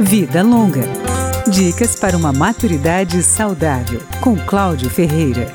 Vida Longa. Dicas para uma maturidade saudável, com Cláudio Ferreira.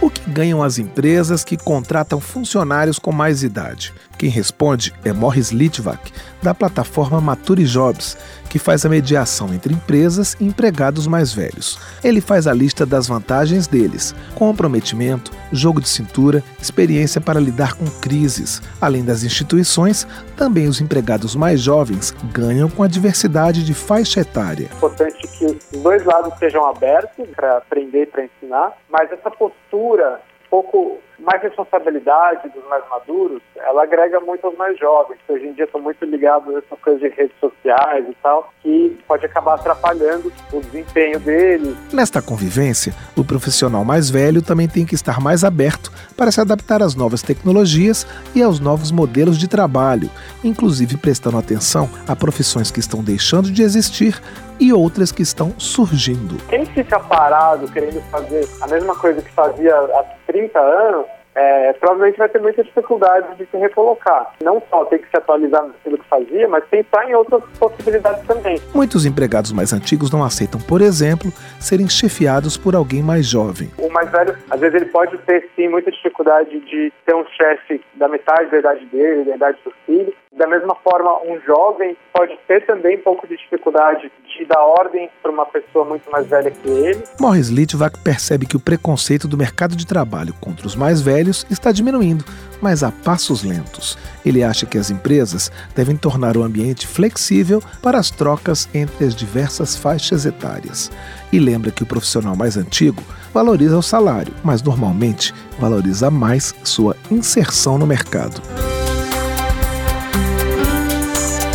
O que ganham as empresas que contratam funcionários com mais idade? Quem responde é Morris Litvak, da plataforma Mature Jobs, que faz a mediação entre empresas e empregados mais velhos. Ele faz a lista das vantagens deles: comprometimento, jogo de cintura, experiência para lidar com crises. Além das instituições, também os empregados mais jovens ganham com a diversidade de faixa etária. É importante que os dois lados sejam abertos para aprender e para ensinar, mas essa postura pouco mais responsabilidade dos mais maduros, ela agrega muito aos mais jovens, que hoje em dia estão muito ligados a essas coisas de redes sociais e tal, que pode acabar atrapalhando o desempenho deles. Nesta convivência, o profissional mais velho também tem que estar mais aberto para se adaptar às novas tecnologias e aos novos modelos de trabalho, inclusive prestando atenção a profissões que estão deixando de existir e outras que estão surgindo. Quem fica parado querendo fazer a mesma coisa que fazia há 30 anos, é, provavelmente vai ter muita dificuldade de se recolocar. Não só ter que se atualizar naquilo que fazia, mas pensar em outras possibilidades também. Muitos empregados mais antigos não aceitam, por exemplo, serem chefiados por alguém mais jovem. O mais velho, às vezes, ele pode ter sim muita dificuldade de ter um chefe da metade da idade dele, da idade do filho. Da mesma forma, um jovem pode ter também um pouco de dificuldade de dar ordem para uma pessoa muito mais velha que ele. Morris Litvak percebe que o preconceito do mercado de trabalho contra os mais velhos está diminuindo, mas a passos lentos. Ele acha que as empresas devem tornar o ambiente flexível para as trocas entre as diversas faixas etárias. E lembra que o profissional mais antigo valoriza o salário, mas normalmente valoriza mais sua inserção no mercado.